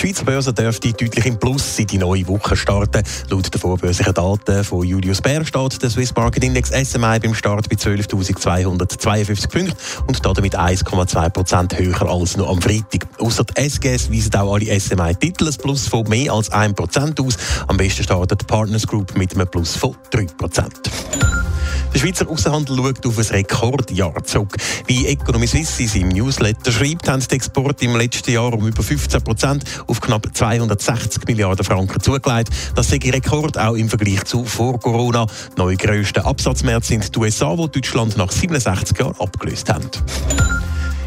Die Schweizer Börse dürfte deutlich im Plus in die neue Woche starten. Laut den vorbörslichen Daten von Julius Baer steht der Swiss Market Index SMI beim Start bei 12.252 Punkten und damit 1,2 Prozent höher als noch am Freitag. Außer die SGS weisen auch alle SMI-Titel ein Plus von mehr als 1 Prozent aus. Am besten startet die Partners Group mit einem Plus von 3 Prozent. Der Schweizer Außenhandel schaut auf ein Rekordjahr zurück. Wie Economy Suisse in seinem Newsletter schreibt, haben die Exporte im letzten Jahr um über 15 Prozent auf knapp 260 Milliarden Franken zugelegt. Das sei Rekord auch im Vergleich zu vor Corona. Neue grösste Absatzmärkte sind die USA, wo Deutschland nach 67 Jahren abgelöst haben.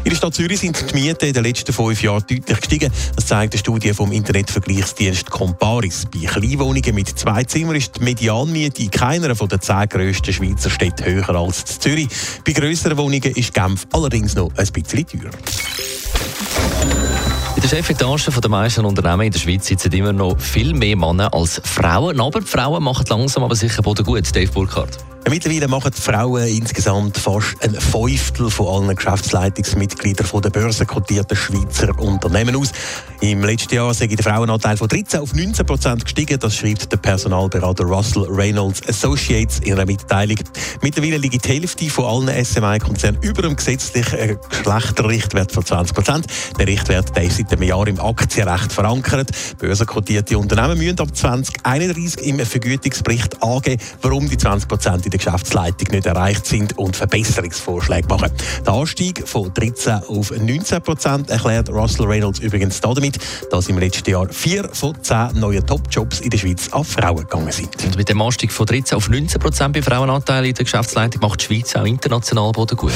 In der Stadt Zürich sind die Mieten in den letzten fünf Jahren deutlich gestiegen. Das zeigt eine Studie vom Internetvergleichsdienst Comparis. Bei Kleinwohnungen mit zwei Zimmern ist die Medianmiete in keiner von den zehn grössten Schweizer Städten höher als in Zürich. Bei grösseren Wohnungen ist Genf allerdings noch ein bisschen teurer. In der Chefetage der meisten Unternehmen in der Schweiz sitzen immer noch viel mehr Männer als Frauen. Aber die Frauen machen langsam aber sicher Boden gut, Dave Burkhardt. Mittlerweile machen die Frauen insgesamt fast ein Fünftel von allen Geschäftsleitungsmitgliedern der börsenkotierten Schweizer Unternehmen aus. Im letzten Jahr sei der Frauenanteil von 13 auf 19 Prozent gestiegen. Das schreibt der Personalberater Russell Reynolds Associates in einer Mitteilung. Mittlerweile liegt die Hälfte von allen SMI-Konzernen über dem gesetzlichen Geschlechterrichtwert von 20 Prozent. Der Richtwert der ist seit einem Jahr im Aktienrecht verankert. Börsenkotierte Unternehmen müssen ab 2031 im Vergütungsbericht angeben, warum die 20 Prozent der Geschäftsleitung nicht erreicht sind und Verbesserungsvorschläge machen. Der Anstieg von 13 auf 19 Prozent erklärt Russell Reynolds übrigens damit, dass im letzten Jahr vier von zehn neuen Top-Jobs in der Schweiz an Frauen gegangen sind. Und mit dem Anstieg von 13 auf 19 Prozent bei Frauenanteilen in der Geschäftsleitung macht die Schweiz auch international Boden gut.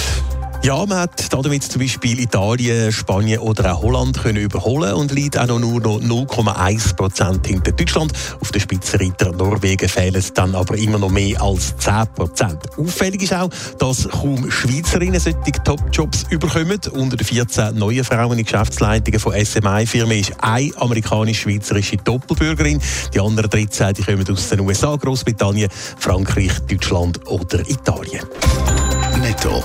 Ja, man hat damit zum Beispiel Italien, Spanien oder auch Holland können überholen und liegt auch noch nur noch 0,1 Prozent hinter Deutschland. Auf der Spitzenreiter Norwegen fehlen dann aber immer noch mehr als 10 Prozent. Auffällig ist auch, dass kaum Schweizerinnen solche Top-Jobs überkommen. Unter den 14 neuen Frauen in Geschäftsleitungen von SMI-Firmen ist eine amerikanisch-schweizerische Doppelbürgerin. Die anderen 13 die kommen aus den USA, Großbritannien, Frankreich, Deutschland oder Italien. Netto,